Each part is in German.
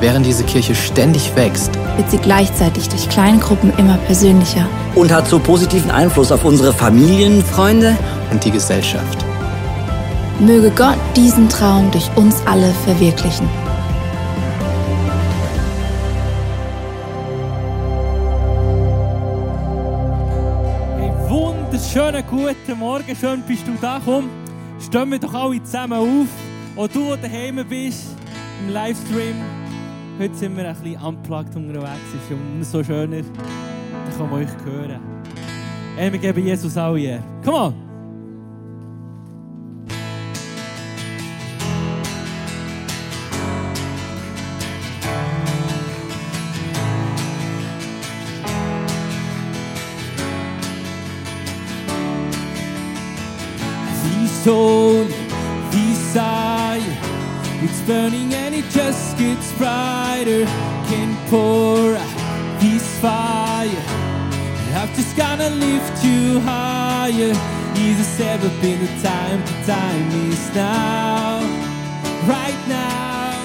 Während diese Kirche ständig wächst, wird sie gleichzeitig durch Kleingruppen immer persönlicher. und hat so positiven Einfluss auf unsere Familien, Freunde, und die Gesellschaft. Möge Gott diesen Traum durch uns alle verwirklichen. Hey, wunderschönen guten Morgen, schön bist du da. Komm, stehen wir doch alle zusammen auf. Auch du, der daheim bist, im Livestream. Heute sind wir ein bisschen unplugged unterwegs, ist umso schöner. Dann kann euch hören. Hey, wir geben Jesus alle Ehre. Come on! Burning and it gets brighter. Can pour out this fire. I've just gotta lift you higher. He's ever been the time, the time is now. Right now.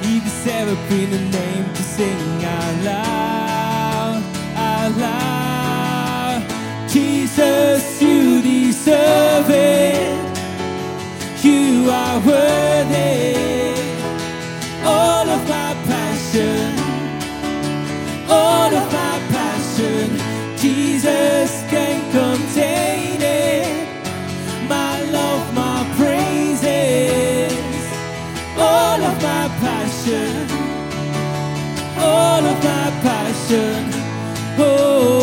He's ever been a name to sing out loud, out loud. Jesus, you deserve it. You are worthy. Jesus can contain it. My love, my praises. All of my passion, all of my passion. Oh,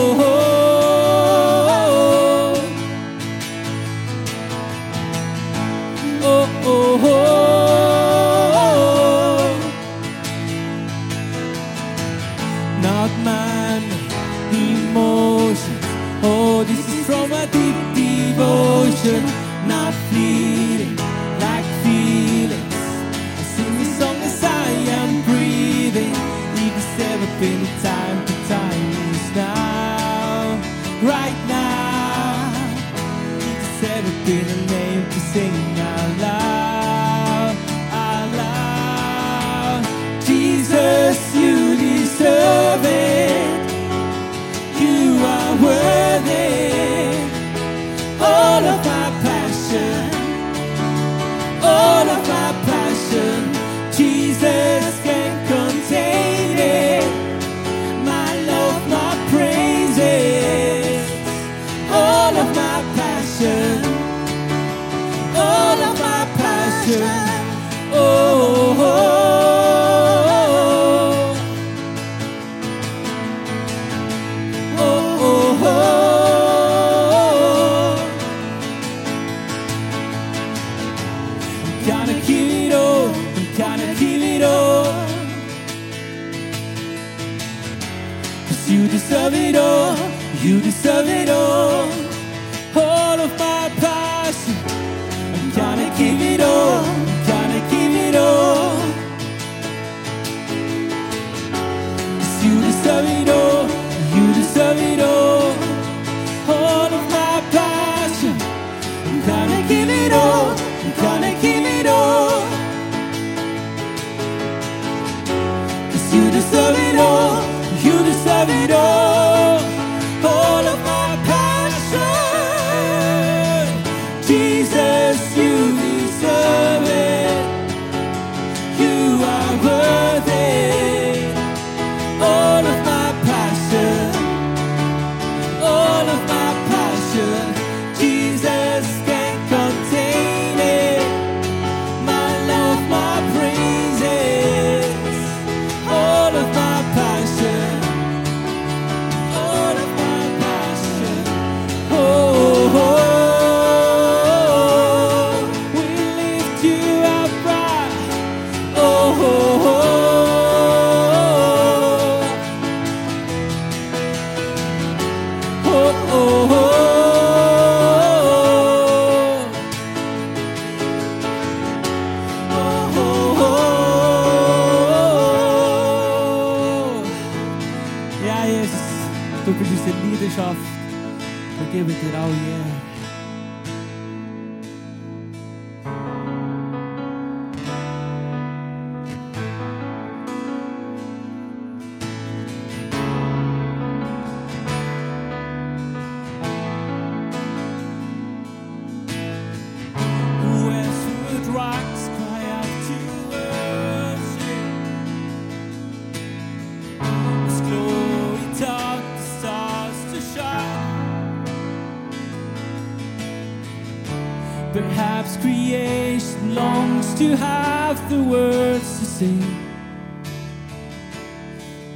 creation longs to have the words to say,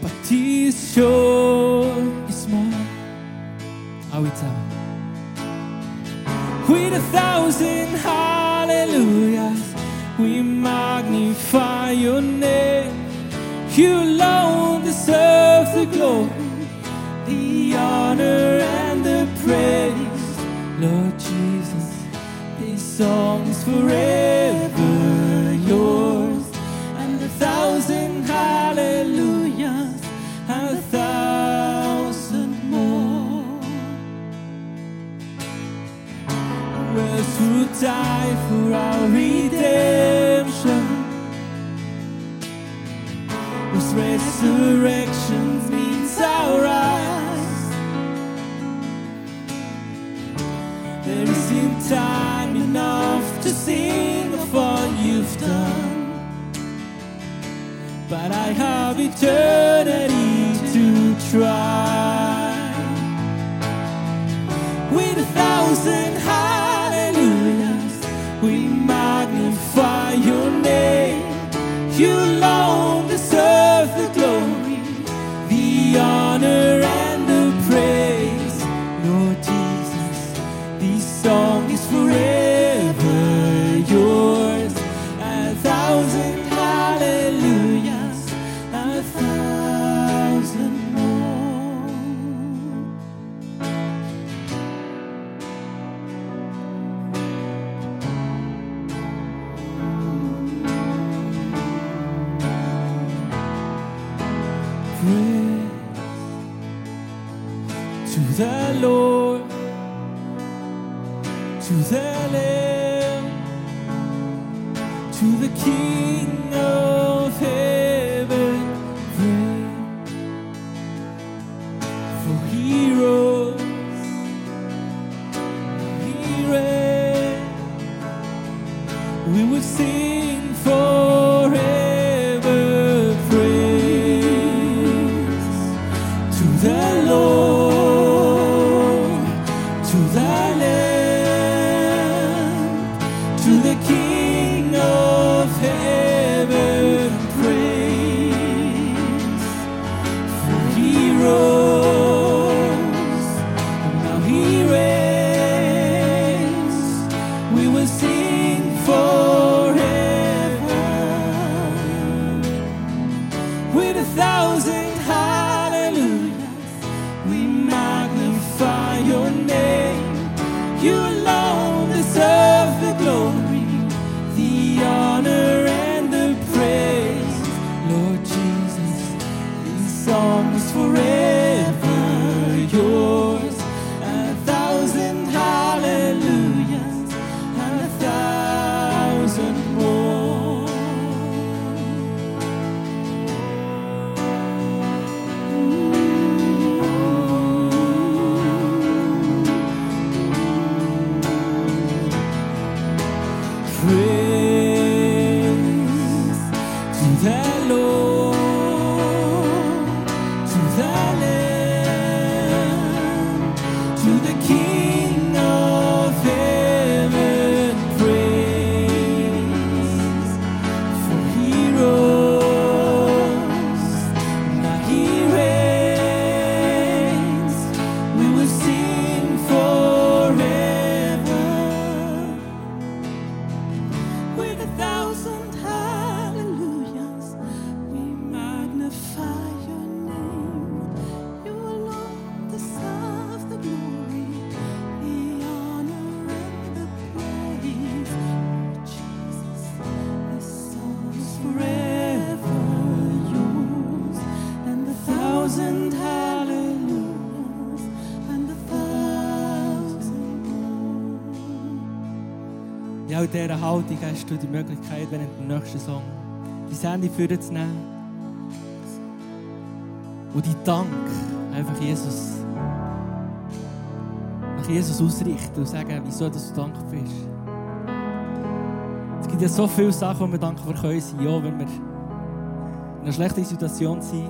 but He's sure. hast du die Möglichkeit, während dem nächsten Song die Sendung für zu nehmen und die Dank einfach Jesus nach Jesus ausrichten und sagen, wieso dass du dankbar bist. Es gibt ja so viele Sachen, wo wir dankbar können. Ja, wenn wir in einer schlechten Situation sind.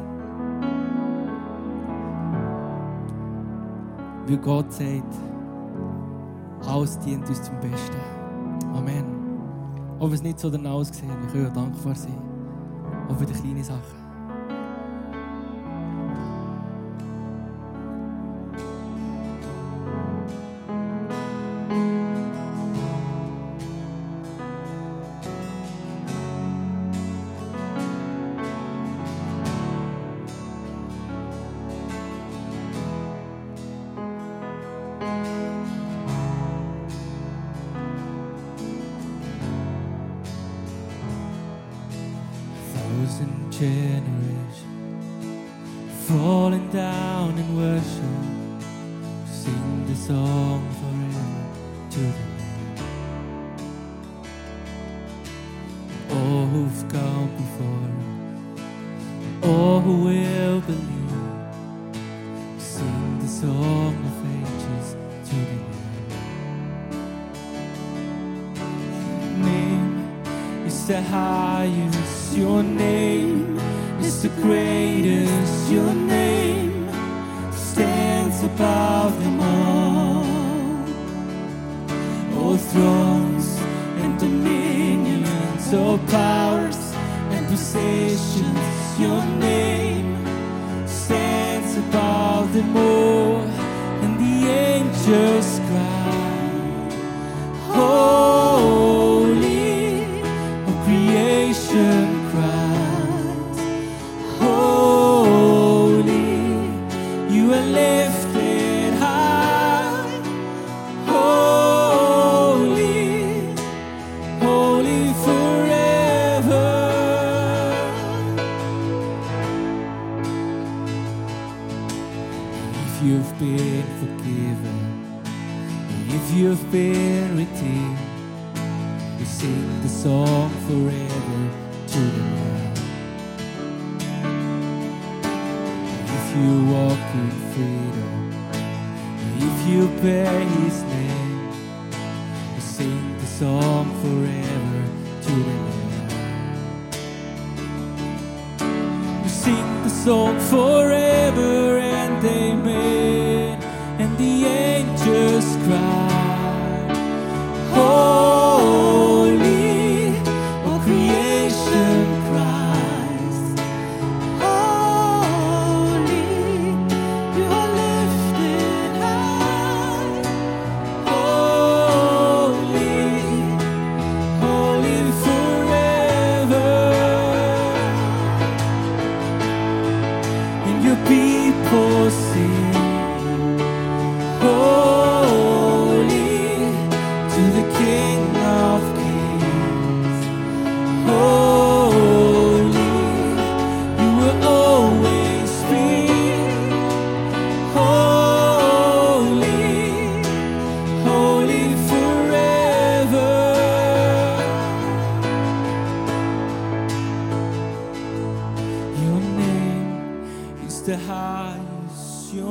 Weil Gott sagt, alles dient uns zum Besten. Amen. Ob es nicht so danach aussehen, wir können ja dankbar sein. Auch für die kleinen Sachen.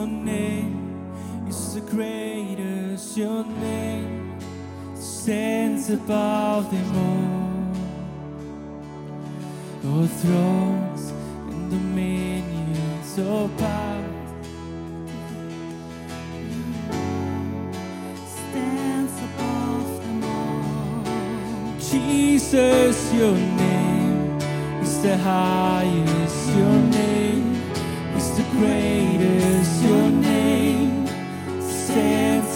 your name is the greatest, your name stands above them all. Oh, thrones and dominions, your power. Stands above them all. Jesus, your name is the highest, your name is the greatest.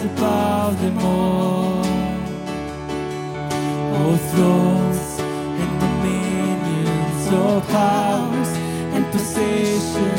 above them all. O thrones and dominions, all powers and positions.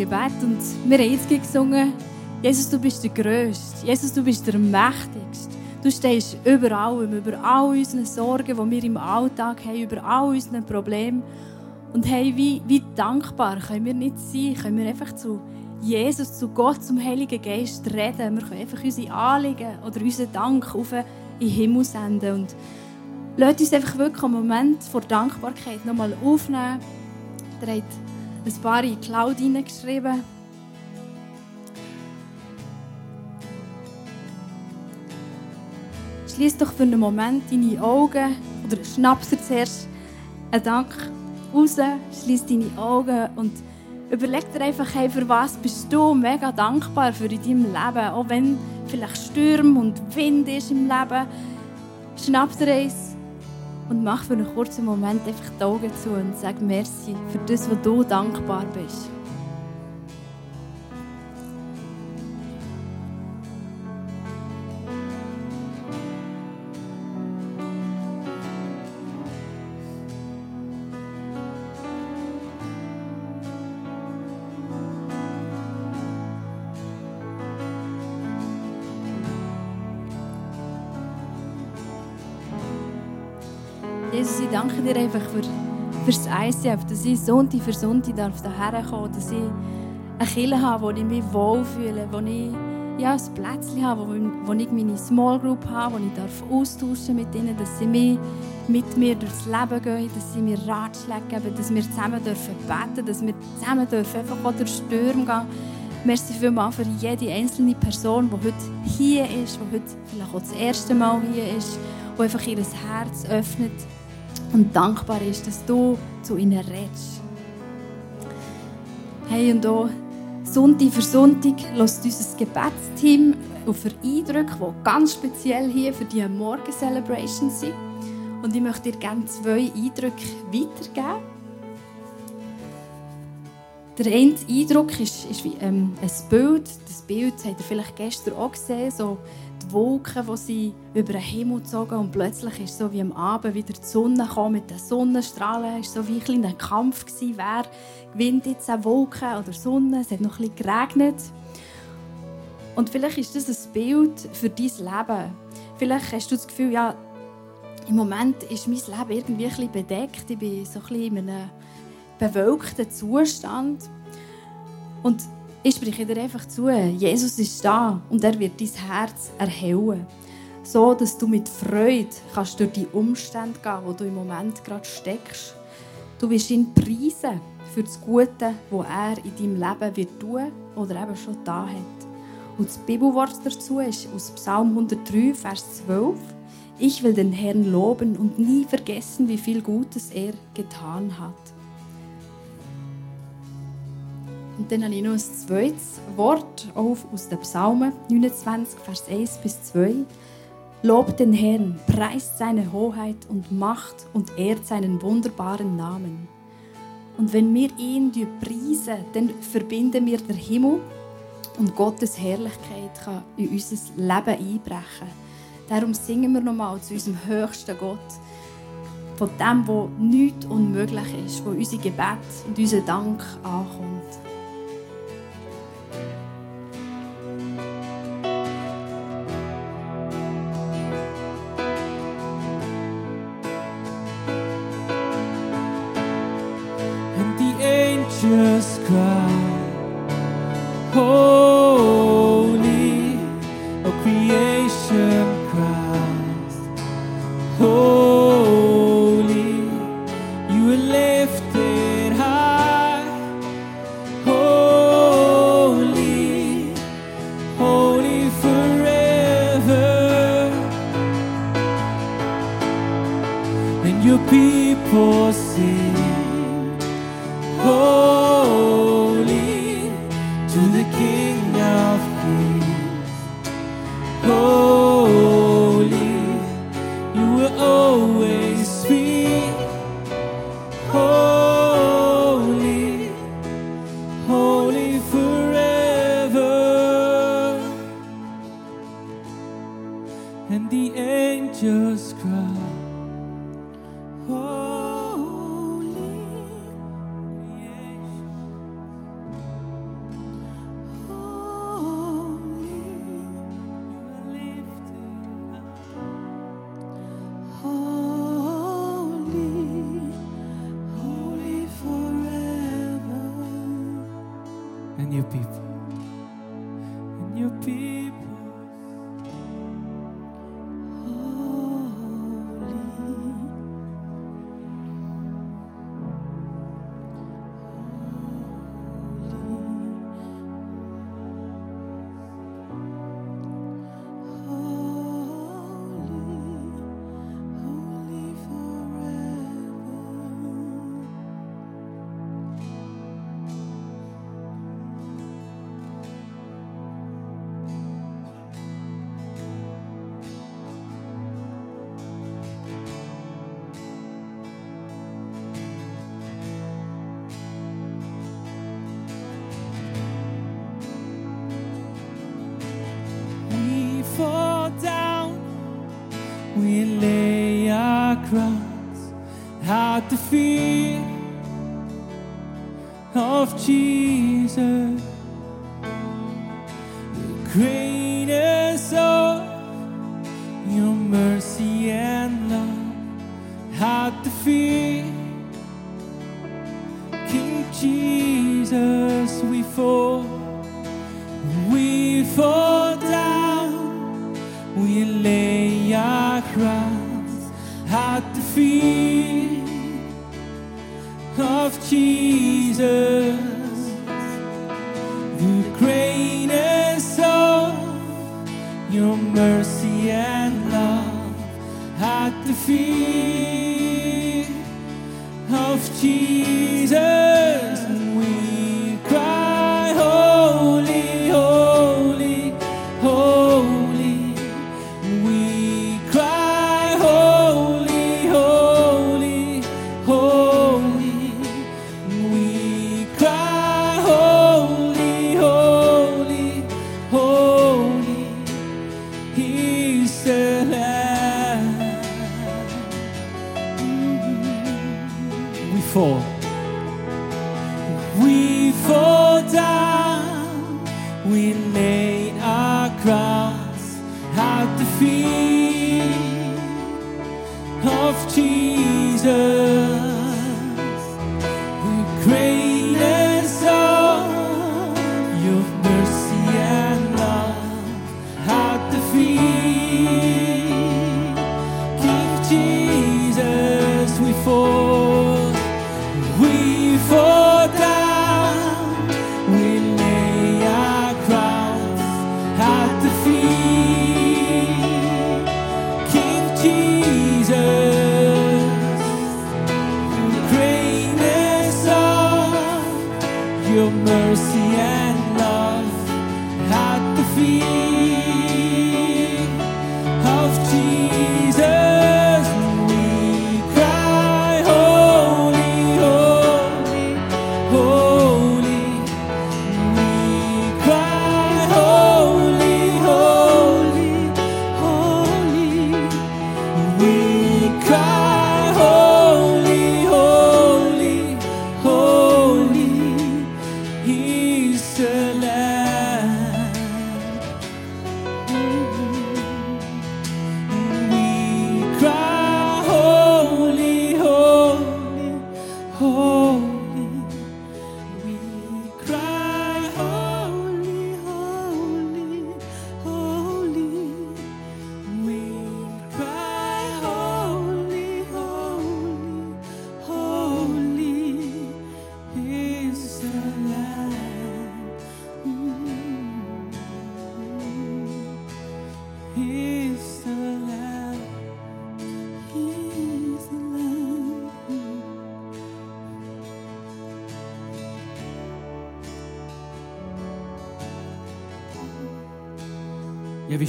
Gebet und wir haben jetzt gesungen, Jesus, du bist der Größte. Jesus, du bist der Mächtigste. Du stehst über allem, über all unseren Sorgen, die wir im Alltag haben, über all unseren Problemen. Und hey, wie, wie dankbar können wir nicht sein? Können wir einfach zu Jesus, zu Gott, zum Heiligen Geist reden? Wir können einfach unsere Anliegen oder unseren Dank auf in den Himmel senden. Und lasst uns einfach wirklich einen Moment vor Dankbarkeit nochmal aufnehmen. Ein paar in die Cloud hineingeschrieben. Schließ doch für einen Moment deine Augen oder schnapp dir zuerst einen Dank raus, schließ deine Augen und überleg dir einfach, hey, für was bist du mega dankbar für in deinem Leben, auch wenn vielleicht Sturm und Wind ist im Leben. Schnapp dir eins und mach für einen kurzen Moment einfach die Augen zu und sag Merci für das, was du dankbar bist. Dir einfach für, für das ICF, dass ich Sonntag für Sonntag darf hierher kommen dass ich eine Kirche habe, wo ich mich wohlfühle, wo ich ja, ein Plätzchen habe, wo, wo ich meine Small Group habe, wo ich darf austauschen mit ihnen, dass sie mich mit mir durchs Leben gehen, dass sie mir Ratschläge geben, dass wir zusammen dürfen beten, dass wir zusammen dürfen einfach auch durch Stürme gehen. Merci vielmals für jede einzelne Person, die heute hier ist, die heute vielleicht auch das erste Mal hier ist, die einfach ihr Herz öffnet und dankbar ist, dass du zu ihnen redest. Hey, und auch Sonntag für Sonntag lässt unser Gebetsteam auf Eindrücke, die ganz speziell hier für die Morgen-Celebration sind. Und ich möchte dir gerne zwei Eindrücke weitergeben. Der eine Eindruck ist, ist wie ähm, ein Bild. Das Bild habt ihr vielleicht gestern auch gesehen. So Wolken, die sie über den Himmel zogen und plötzlich ist so wie am Abend wieder die Sonne kam mit den Sonnenstrahlen. Es war so wie ein kleiner Kampf gewesen, wer gewinnt jetzt eine Wolke oder Sonne. Es hat noch ein bisschen geregnet. Und vielleicht ist das ein Bild für dein Leben. Vielleicht hast du das Gefühl, ja, im Moment ist mein Leben irgendwie ein bisschen bedeckt. Ich bin so ein bisschen in einem bewölkten Zustand. Und ich spreche dir einfach zu, Jesus ist da und er wird dein Herz erhellen. So, dass du mit Freude kannst durch die Umstände gehen, wo du im Moment gerade steckst. Du wirst ihn preisen für das Gute, was er in deinem Leben wird tun oder eben schon da hat. Und das Bibelwort dazu ist aus Psalm 103, Vers 12. Ich will den Herrn loben und nie vergessen, wie viel Gutes er getan hat. Und dann habe ich noch ein zweites Wort auf aus den Psalmen 29, Vers 1 bis 2. Lobt den Herrn, preist seine Hoheit und Macht und ehrt seinen wunderbaren Namen. Und wenn wir ihn preisen, dann verbinden wir den Himmel und Gottes Herrlichkeit kann in unser Leben einbrechen. Darum singen wir nochmal zu unserem höchsten Gott, von dem, wo nichts unmöglich ist, wo unser Gebet und unser Dank ankommt. New your people, and your people. of Jesus.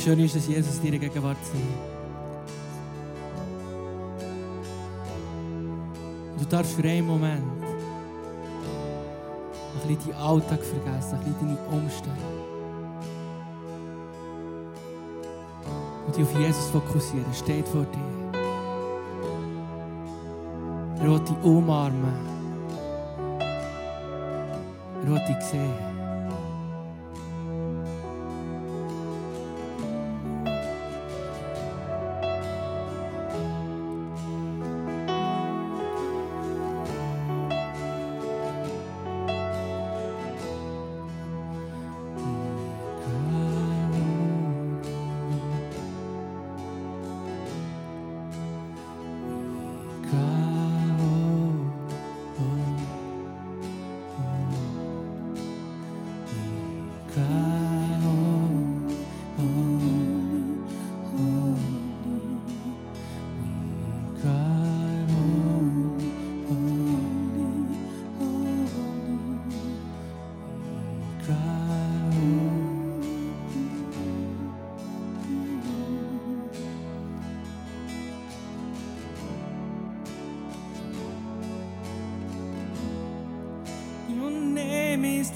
schön ist es, Jesus, in deiner Gegenwart zu sein. Du darfst für einen Moment ein bisschen deinen Alltag vergessen, ein bisschen deine Umstände. Und dich auf Jesus fokussieren. Er steht vor dir. Er will dich umarmen. Er will dich sehen.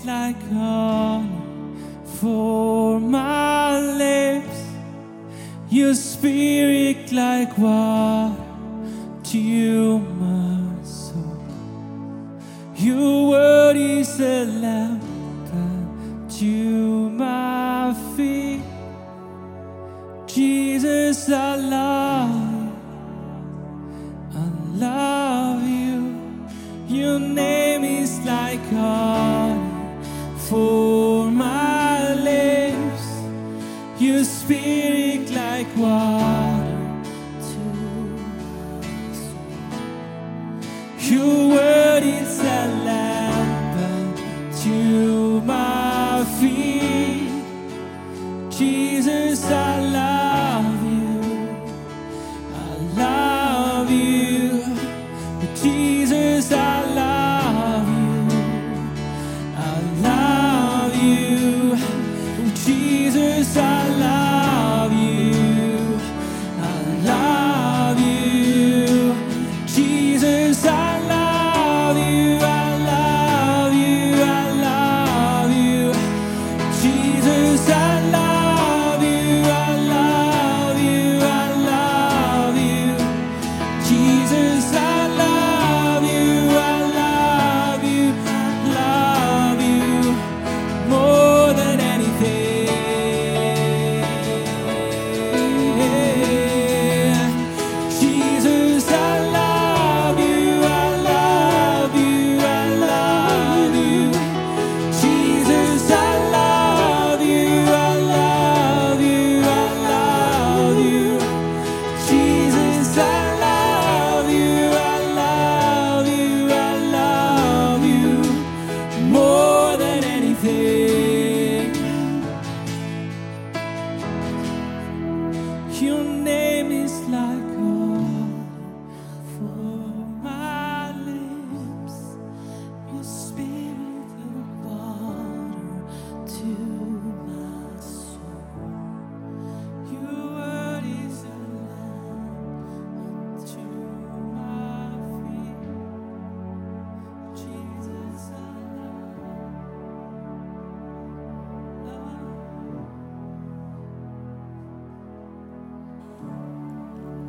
like a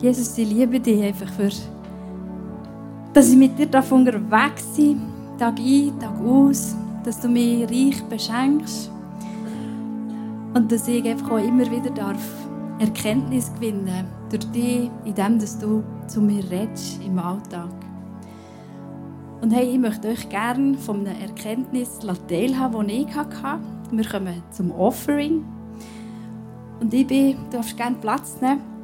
Jesus, ich liebe dich einfach für, dass ich mit dir darf unterwegs sein Tag ein, Tag aus, dass du mich reich beschenkst und dass ich einfach auch immer wieder darf Erkenntnis gewinnen durch dich, indem dass du zu mir redest im Alltag. Und hey, ich möchte euch gerne von einer Erkenntnis teilhaben, die ich hatte. Wir kommen zum Offering. Und ich bin, du darfst gerne Platz nehmen.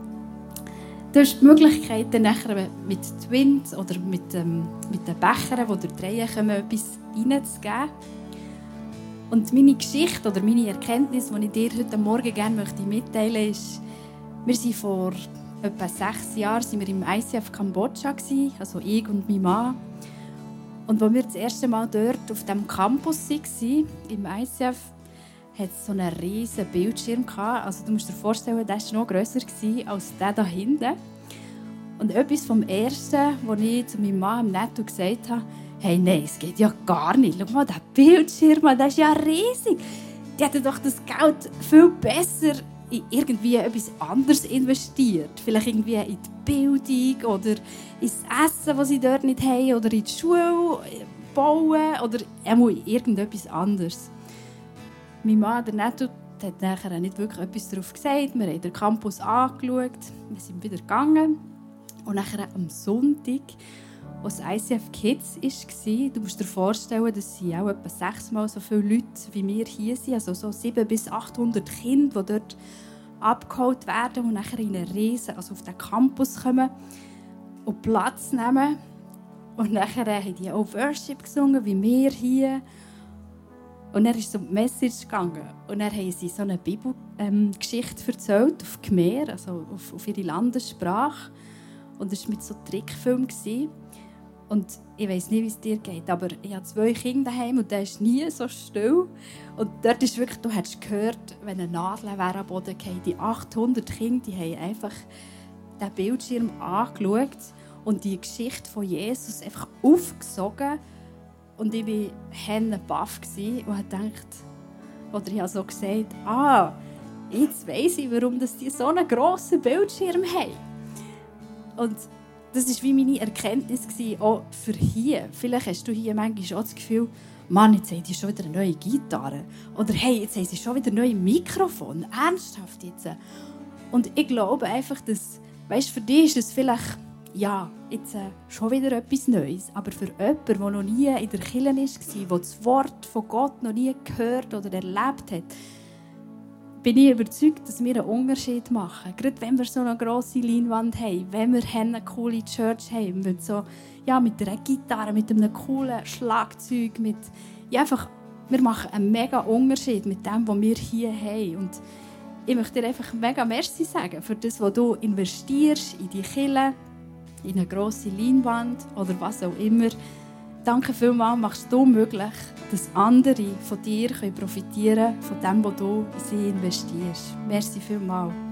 Du hast die Möglichkeit, dann nachher mit Twins oder mit, ähm, mit den Bechern, die durch die Reihe kommen, etwas reinzugeben. Und meine Geschichte oder meine Erkenntnis, die ich dir heute Morgen gerne möchte mitteilen möchte, ist, wir sind vor etwa sechs Jahren sind wir im ICF Kambodscha, also ich und mein Mann. Und als wir das erste Mal dort auf dem Campus waren, im ICF, hat so einen riesen Bildschirm gehabt. Also du musst dir vorstellen, der war noch grösser als der da hinten. Und etwas vom Ersten, was ich zu meinem Mann im Netto gesagt habe, hey, nein, es geht ja gar nicht. Schau mal, der Bildschirm, der ist ja riesig. Die hätten doch das Geld viel besser in irgendwie etwas anderes investiert. Vielleicht irgendwie in die Bildung oder ins Essen, das sie dort nicht haben, oder in die Schule bauen oder irgendetwas anderes. Mein Mann, der Netto, hat nachher nicht wirklich etwas darauf gesagt. Wir haben den Campus angeschaut, wir sind wieder gegangen. Und nachher am Sonntag, als ICF Kids war, du musst dir vorstellen, dass sie auch etwa sechsmal so viele Leute wie wir hier sind, also so 700 bis 800 Kinder, die dort abgeholt werden und nachher in eine Riesen, also auf den Campus kommen und Platz nehmen. Und nachher haben die auch Worship gesungen, wie wir hier. Und er ist so die Message gegangen. Und er haben sie so eine Bibelgeschichte erzählt, auf Khmer, also auf, auf ihre Landessprache. Und es war mit so einem Trickfilm. Gewesen. Und ich weiß nicht, wie es dir geht, aber ich habe zwei Kinder daheim und der ist nie so still. Und dort ist wirklich, du hättest gehört, wenn eine Nadel wäre am Boden gefallen. Die 800 Kinder, die haben einfach den Bildschirm angeschaut und die Geschichte von Jesus einfach aufgesogen. Und ich war henne baff und habe gedacht, oder ich habe so gesagt, ah, jetzt weiss ich, warum die so einen grossen Bildschirm haben. Und das war wie meine Erkenntnis, gewesen, auch für hier. Vielleicht hast du hier manchmal auch das Gefühl, Mann, jetzt haben die schon wieder eine neue Gitarre. Oder hey, jetzt haben sie schon wieder ein neues Mikrofon. Ernsthaft jetzt. Und ich glaube einfach, dass, weißt, für dich ist es vielleicht, ja, jetzt äh, schon wieder etwas Neues. Aber für jemanden, der noch nie in der Kirche war, der das Wort von Gott noch nie gehört oder erlebt hat, bin ich überzeugt, dass wir einen Unterschied machen. Gerade wenn wir so eine grosse Leinwand haben, wenn wir eine coole Church haben, mit, so, ja, mit einer Gitarre, mit einem coolen Schlagzeug, mit, ja, einfach, wir machen einen mega Unterschied mit dem, was wir hier haben. Und ich möchte dir einfach mega Merci sagen für das, was du investierst in die Kille, in eine grosse Leinwand oder was auch immer. Danke vielmals, machst du möglich, dass andere von dir profitieren können, von dem, was du in sie investierst. Merci vielmals.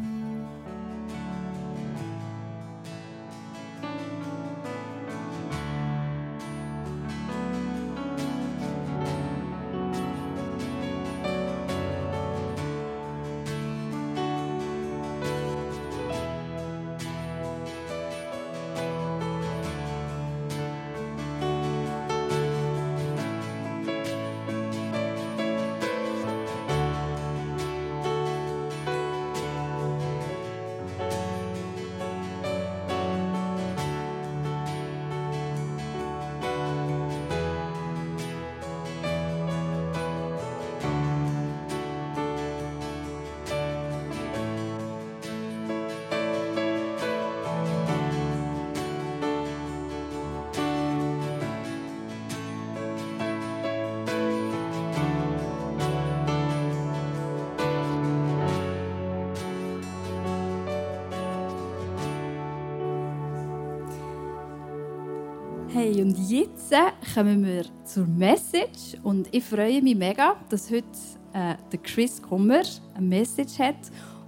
Hey, und jetzt äh, kommen wir zur Message. Und ich freue mich mega, dass heute äh, der Chris Kummer eine Message hat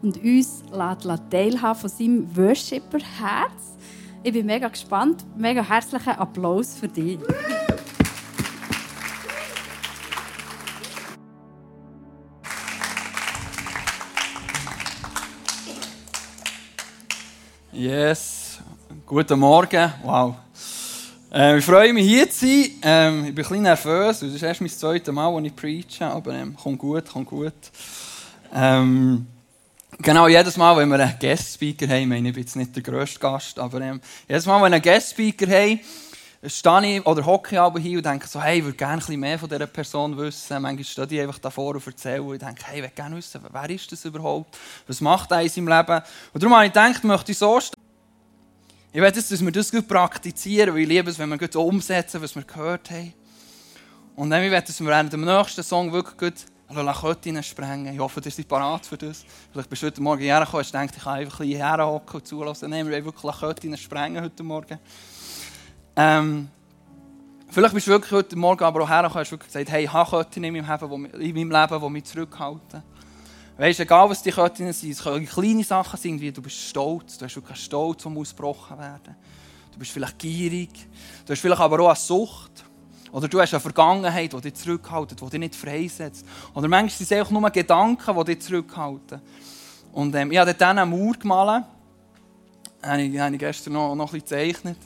und uns lässt teilhaben von seinem Worshipper-Herz. Ich bin mega gespannt. Mega herzlichen Applaus für dich. Yes, guten Morgen. Wow. Ähm, ich freue mich hier zu sein. Ähm, ich bin ein bisschen nervös, das ist erst mein zweites Mal, als ich preache, aber ähm, kommt gut, kommt gut. Ähm, genau, jedes Mal, wenn wir einen Guest-Speaker haben, ich meine, ich bin jetzt nicht der grösste Gast, aber ähm, jedes Mal, wenn wir einen Guest-Speaker haben, stehe ich oder hocke ich hier und denke so, hey, ich würde gerne ein bisschen mehr von dieser Person wissen. Manchmal stehe ich einfach davor und erzähle und denke, hey, ich würde gerne wissen, wer ist das überhaupt? Was macht er in seinem Leben? Und darum habe ich gedacht, möchte ich so stehen. Ich will jetzt, dass wir das gut praktizieren, weil ich liebe es, wenn wir gut umsetzen, was wir gehört haben. Und dann will ich, dass wir während dem nächsten Song wirklich gut Köttinnen sprengen. Ich hoffe, ihr seid parat für das. Vielleicht bist du heute Morgen hergekommen und denkst, ich kann einfach ein bisschen herhocken und zulassen. Nein, wir wollen wirklich Köttinnen sprengen heute Morgen. Ähm, vielleicht bist du wirklich heute Morgen aber auch hergekommen und hast wirklich gesagt, hey, ich habe Köttinnen in meinem Leben, die mich zurückhalten. Weißt du, egal was die Köttinnen sind, es können kleine Sachen sein, wie du bist stolz, du hast wirklich einen Stolz, der ausgebrochen werden Du bist vielleicht gierig, du hast vielleicht aber auch eine Sucht. Oder du hast eine Vergangenheit, die dich zurückhalten, die dich nicht freisetzt. Oder manchmal sind es einfach nur Gedanken, die dich zurückhalten. Und ähm, ich habe dort eine Mauer gemalt. Habe ich, habe ich gestern noch, noch ein bisschen gezeichnet.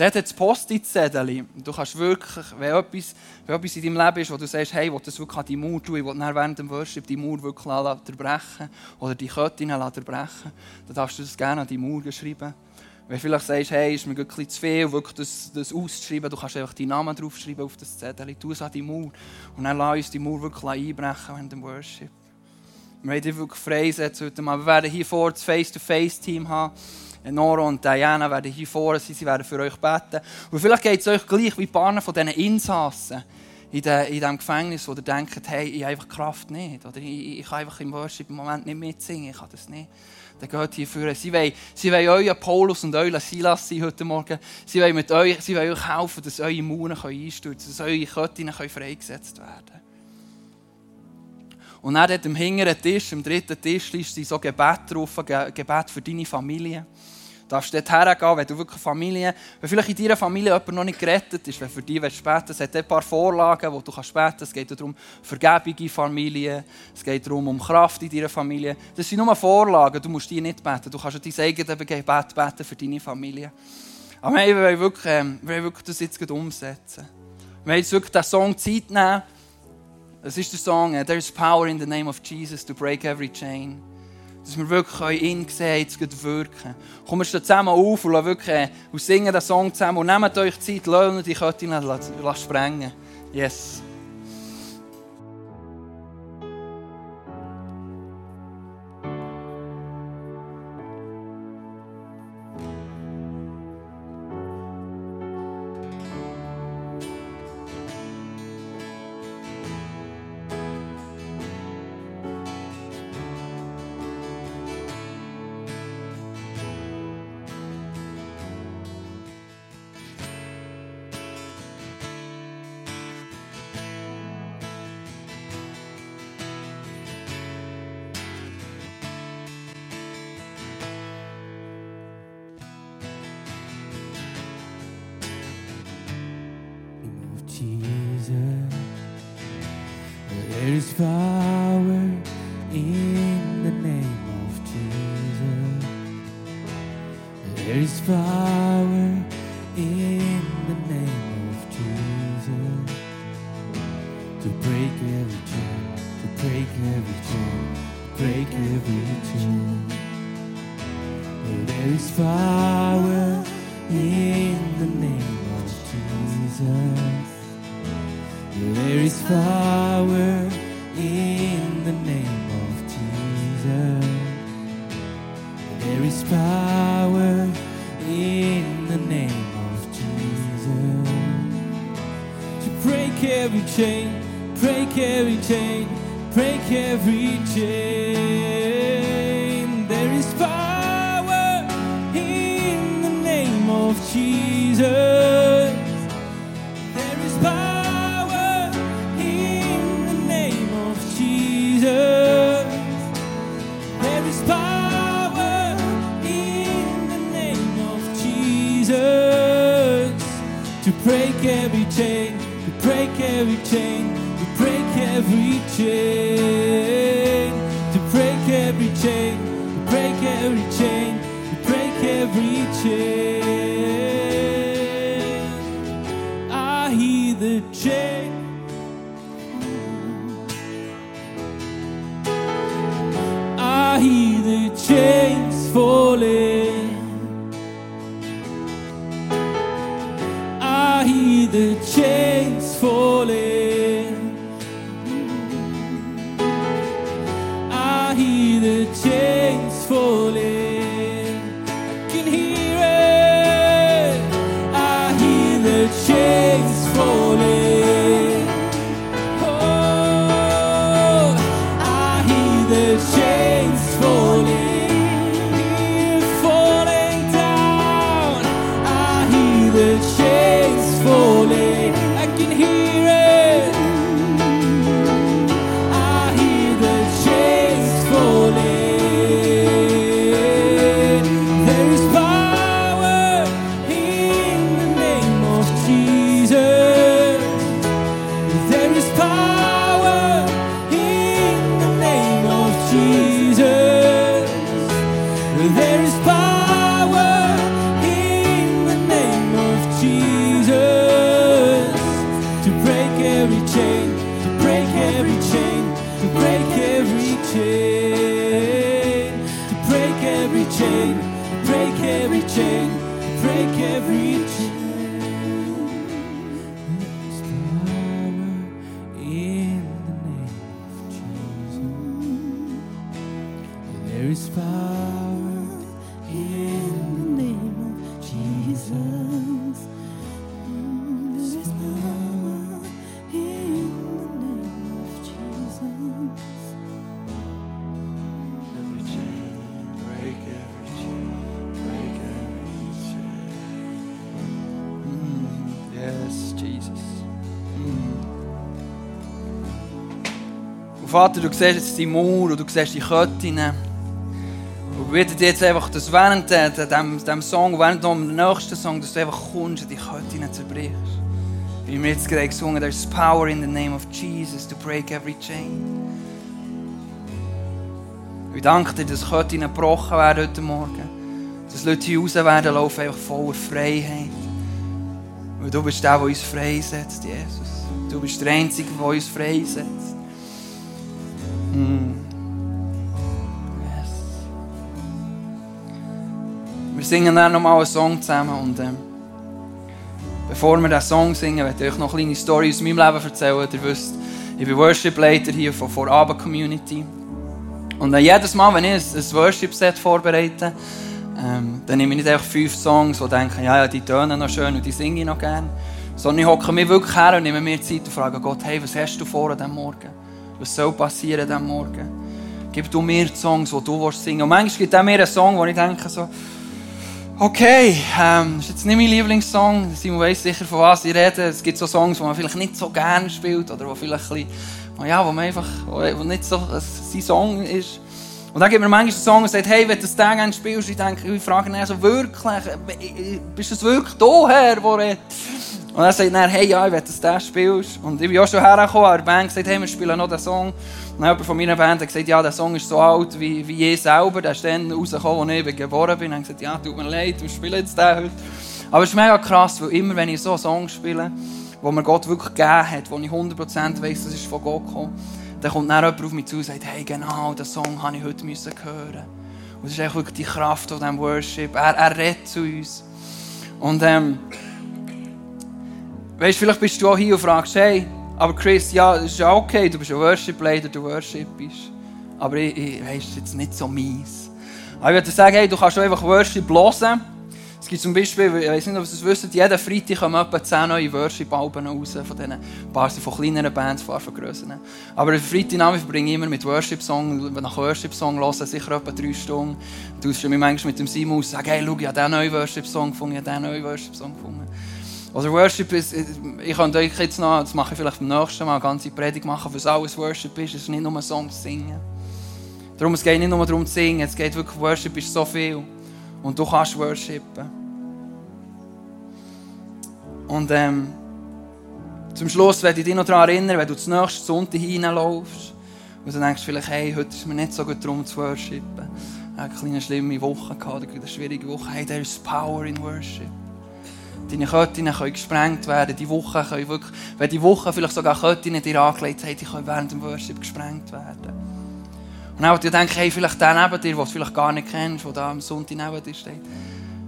Dort hat das Post-it-Zettel. Du kannst wirklich, wenn etwas, wenn etwas in deinem Leben ist, wo du sagst, hey, ich will das wirklich an die Mauer tun, ich will während dem Worship die Mauer wirklich zerbrechen oder die Ketten zerbrechen, dann darfst du das gerne an die Mauer schreiben. Wenn du vielleicht sagst, hey, ist mir ein bisschen zu viel, wirklich das, das auszuschreiben, du kannst einfach deinen Namen draufschreiben auf das Zettel, tu es an die Mauer und dann lass uns die Mauer wirklich einbrechen während dem Worship. Wir werden dich wirklich freisetzen heute mal. Wir werden hier vor das Face-to-Face-Team haben. Nora und Diana werden hier vorne sein, sie werden für euch beten. Und vielleicht geht es euch gleich wie paar von diesen Insassen in, de, in diesem Gefängnis, wo ihr denkt, hey, ich habe einfach Kraft nicht. Oder ich, ich kann einfach im Worship im Moment nicht mitsingen, ich kann das nicht. Dann geht hier führen. Sie wollen, sie wollen euer Paulus und euer Silas sein heute Morgen. Sie wollen, mit euch, sie wollen euch helfen, dass eure Mauern einstürzen können, dass eure Ketten freigesetzt werden. Und dann dort am hinteren Tisch, am dritten Tisch, sind so Gebet drauf, Ge- Gebet für deine Familie. Du darfst dort hergehen, wenn du wirklich Familie, wenn vielleicht in deiner Familie jemand noch nicht gerettet ist, wenn für dich willst beten es hat ein paar Vorlagen, wo du kannst beten kannst. Es geht darum, Vergebung in Familie, es geht darum, um Kraft in deiner Familie. Das sind nur Vorlagen, du musst die nicht beten. Du kannst dein eigenes Gebet beten für deine Familie. Aber wir wollen wirklich, ähm, wir wollen wirklich das jetzt umsetzen. Wir wollen jetzt wirklich den Song Zeit nehmen, es ist der Song äh, «There is power in the name of Jesus to break every chain». Dass wir wirklich ihn sehen, jetzt gerade wirken. Kommen wir zusammen auf und, wirklich, äh, und singen den Song zusammen. Und nehmt euch Zeit, lasst die Köttin sprengen. Yes. To break every chain, to break every chain, break every chain. There is power in the name of Jesus. There is power in the name of Jesus. There is power in the name of Jesus. To break every chain, break every chain, break every chain. There is power in the name of Jesus. There is power in the name of Jesus. There is power in the name of Jesus to break every chain, to break every chain, every chain, to break every chain, to break every chain, to break every chain. I hear the chain. I hear the chains Vater, du siehst jetzt die Mauer und du siehst die Ketten. Und wir bitten dich jetzt einfach, dass während de- de- dem, dem Song, während dem nächsten Song, dass du einfach kommst und die Ketten zerbrichst. Wie wir jetzt gesungen haben, there's power in the name of Jesus to break every chain. Ich danke dir, dass Ketten gebrochen werden heute Morgen. Dass Leute hier raus werden laufen, einfach voller Freiheit. Weil du bist der, der uns freisetzt, Jesus. Du bist der Einzige, der uns freisetzt. Mm. Yes. Wir singen dann nochmal einen Song zusammen und ähm, bevor wir diesen Song singen, möchte ich euch noch eine kleine Story aus meinem Leben erzählen. Ihr wisst, ich bin Worship Leiter hier von, Abba Community. Und äh, jedes Mal, wenn ich ein, Worship-Set vorbereite, ähm, dann nehme ich nicht einfach fünf Songs, und denke, ja, ja, die tönen noch schön und die singe ich noch gerne. Sondern ich hocke mich wirklich her und nehme mir Zeit und frage Gott, hey, was hast du vor an diesem Morgen? Was soll passieren diesem Morgen? Gib du mir die Songs, die du willst singen Und manchmal gibt es mir einen Song, wo ich denke so, okay, ähm, das ist jetzt nicht mein Lieblingssong. Simon weiss sicher, von was ich rede. Es gibt so Songs, die man vielleicht nicht so gerne spielt oder wo vielleicht ein bisschen, ja, wo man einfach, wo nicht so äh, sein Song ist. Und dann gibt mir manchmal einen Song und sagt, hey, wenn du das Tag spielst, ich denke, ich frage ihn so, wirklich, äh, bist du wirklich da, Herr, wo redet? Und er sagt dann, hey, ja, ich will, dass du das spielst. Und ich bin auch schon hergekommen, an der Band gesagt, hey, wir spielen noch diesen Song. Und jemand von meiner Band hat gesagt, ja, der Song ist so alt wie, wie ich selber. Der ist dann rausgekommen, als ich geboren bin. Und dann gesagt, ja, tut mir leid, wir spielen jetzt den heute. Aber es ist mega krass, weil immer, wenn ich so einen Song spiele, wo mir Gott wirklich gegeben hat, wo ich 100% weiss, das ist von Gott gekommen, dann kommt dann jemand auf mich zu und sagt, hey, genau, den Song habe ich heute müssen hören. Und das ist eigentlich wirklich die Kraft von diesem Worship. Er, er redet zu uns. Und ähm, weißt, vielleicht bist du auch hier und fragst, hey, aber Chris, ja, das ist ja okay, du bist ein Worship-Leader, du worshipst. Aber ich, ich weiss, jetzt nicht so mies. Aber ich würde sagen, hey, du kannst einfach Worship hören. Es gibt zum Beispiel, ich weiß nicht, ob ihr es wisst, jeden Freitag kommen etwa 10 neue Worship-Alben raus, von diesen paar sind von kleineren Bands, paar von grösseren. Aber am Freitagnachmittag verbringe ich immer mit Worship-Song, nach Worship-Song hören, sicher etwa 3 Stunden. Du tust mich manchmal mit dem Simon aus und sagst, hey, schau, ich habe diesen neuen Worship-Song gefunden, ich habe diesen neuen Worship-Song gefunden. Oder Worship ist, ich könnte euch jetzt noch, das mache ich vielleicht beim nächsten Mal, eine ganze Predigt machen, was alles Worship ist. Es ist nicht nur ein Song zu singen. Darum, es geht nicht nur darum zu singen, es geht wirklich, Worship ist so viel. Und du kannst worshipen. Und ähm, zum Schluss werde ich dich noch daran erinnern, wenn du zum nächsten Sonntag hineinlaufst und dann denkst du vielleicht, hey, heute ist mir nicht so gut darum zu worshipen. Ich hatte eine kleine schlimme Woche, gehabt, eine schwierige Woche. Hey, there is power in worship. Deine Ketten können gesprengt werden. Die Woche können wirklich, wenn die Woche vielleicht sogar Ketten dir angelegt haben, die können während dem Worship gesprengt werden. Und dann du denkst, hey, vielleicht der neben dir, den du vielleicht gar nicht kennst, der da am Sonntag neben dir steht.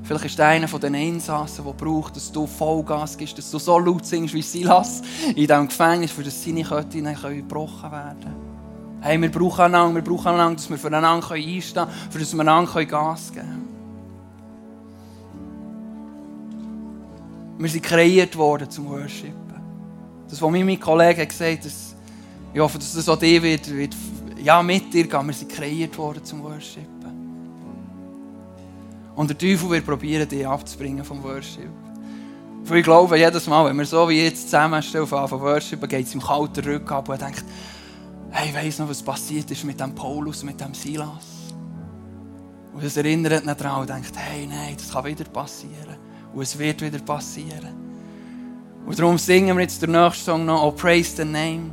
Vielleicht ist der einer von den Insassen, der braucht, dass du Vollgas gibst, dass du so laut singst wie Silas in diesem Gefängnis, für das seine Ketten gebrochen werden können. Hey, wir brauchen einander, wir brauchen einander, dass wir füreinander einstehen können, für das wir einander Gas geben können. Wir sind kreiert worden zum Worshipen. Das, was mir mein Kollege gesagt hat, ich hoffe, dass das auch dir wird, wird ja, mit dir gehen. Wir sind kreiert worden zum Worshipen. Und der Teufel wird probieren, dich abzubringen vom Worship. Weil ich glaube, jedes Mal, wenn wir so wie jetzt zusammenstehen von Worshipen, geht es im kalten Rücken ab und denkt, hey, ich weiss noch, was passiert ist mit dem Paulus, mit dem Silas. Und es erinnert ihn daran und denkt, hey, nein, das kann wieder passieren. Und es wird wieder passieren. Und darum singen wir jetzt den nächsten Song noch, Oh, praise the name.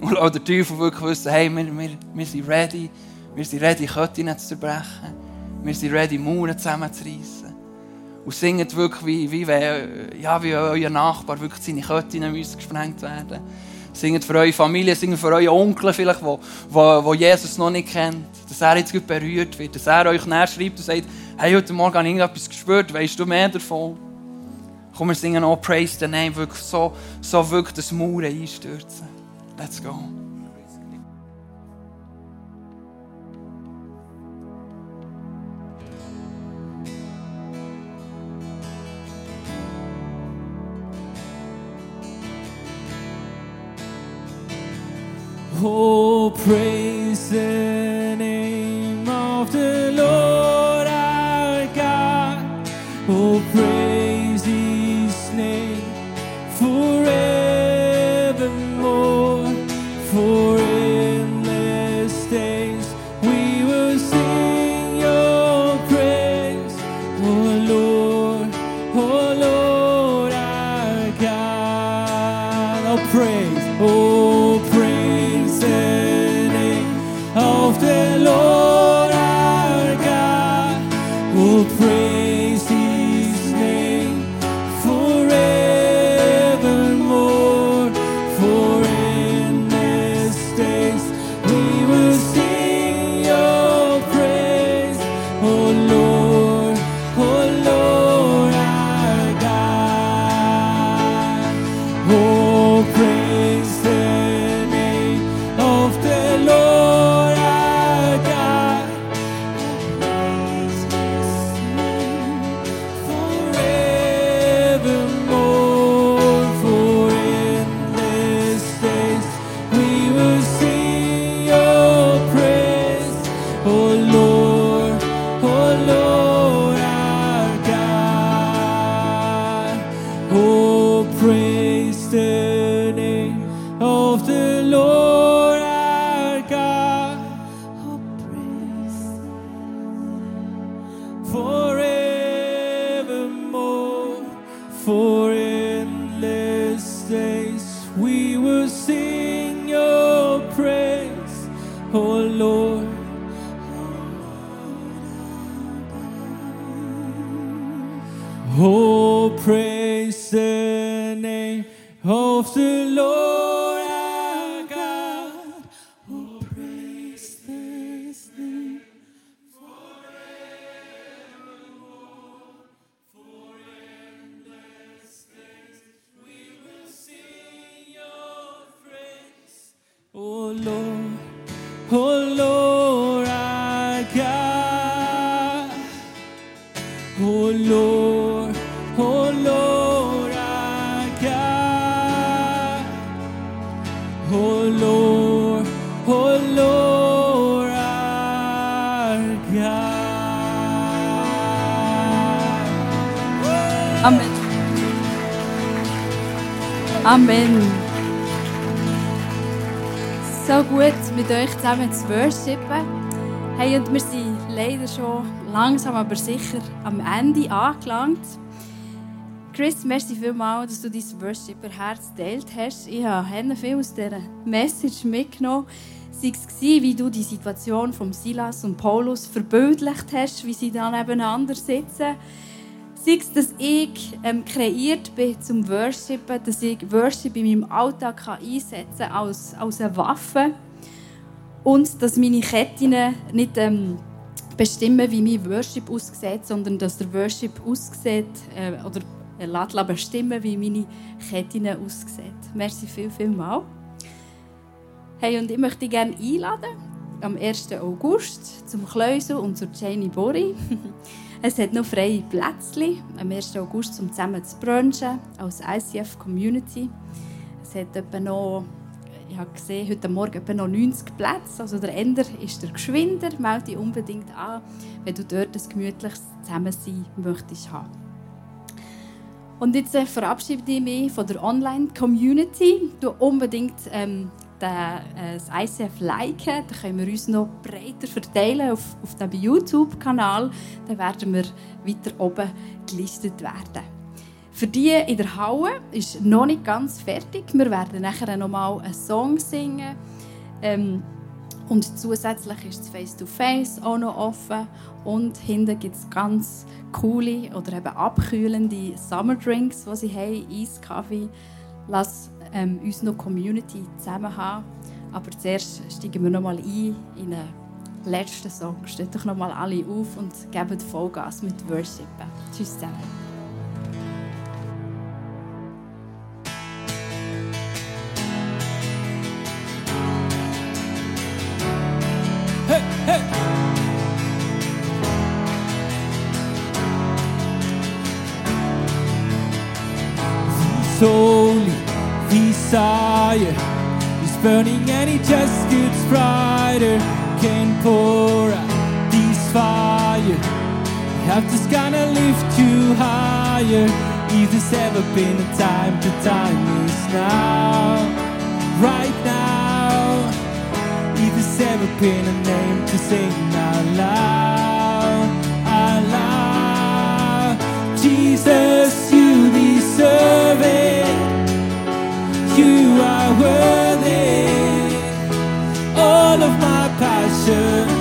Und auch der Teufel wirklich wissen, hey, wir, wir, wir sind ready. Wir sind ready, Ketten zu zerbrechen. Wir sind ready, Mauern zusammenzureissen. Und singt wirklich, wie, wie, wenn, ja, wie euer Nachbar wirklich seine Ketten müssen gesprengt werden Singt für eure Familie, singt für euren Onkel vielleicht, wo, wo, wo Jesus noch nicht kennt. Dass er jetzt gut berührt wird. Dass er euch näher schreibt und sagt, hey, heute Morgen habe ich irgendetwas gespürt, weißt du mehr davon? Komm, wir singen auch Praise the Name, wirklich so, so wirklich das Mauern einstürzen. Let's go. Oh, praise the name of the will praise. Oh Lord, oh Lord our God. Oh Lord, oh Lord our God. Amen. Amen. So gut, mit euch zusammen zu worshipen. Hey, und wir sind leider schon langsam, aber sicher am Ende angelangt. Chris, merci vielmals, dass du dein Worshipper-Herz geteilt hast. Ich habe viel aus dieser Message mitgenommen. Sei es wie du die Situation von Silas und Paulus verbildlicht hast, wie sie da nebeneinander sitzen. Sei es, dass ich ähm, kreiert bin zum Worshipen, dass ich Worship in meinem Alltag kann einsetzen kann als, als eine Waffe. Und dass meine Ketten nicht ähm, bestimmen, wie mein Worship aussieht, sondern dass der Worship aussieht äh, oder er lässt bestimmen, wie meine Ketten aussieht. Merci viel, viel mal. Hey, und ich möchte dich gerne einladen am 1. August zum Kleusel und zur Janie Bori. Es hat noch freie Plätze am 1. August, um zusammen zu brunchen als ICF Community. Es hat etwa noch, ich habe gesehen, heute Morgen etwa noch 90 Plätze. Also der Ender ist der Geschwinder. Melde dich unbedingt an, wenn du dort ein gemütliches Zusammensein möchtest haben. Und jetzt äh, verabschiede ich mich von der Online-Community. Du unbedingt ähm, äh, das ICF liken, dann können wir uns noch breiter verteilen auf, auf dem YouTube-Kanal. Dann werden wir weiter oben gelistet werden. Für die in der Halle ist noch nicht ganz fertig. Wir werden nachher noch mal einen Song singen. Ähm, und zusätzlich ist das Face-to-Face auch noch offen. Und hinten gibt es ganz coole oder eben abkühlende Summerdrinks, die sie haben, Eis, Kaffee. Lass ähm, uns noch Community zusammen haben. Aber zuerst steigen wir noch mal ein in einen letzten Song. Steht doch mal alle auf und geben Vollgas mit Worshipen. Tschüss zusammen. Holy desire is burning and it just gets brighter. Can pour out this fire. Have just gonna lift you higher. If there's ever been a time, the time is now. Right now. If there's ever been a name to sing out loud, out loud. Jesus, worthy. All of my passion,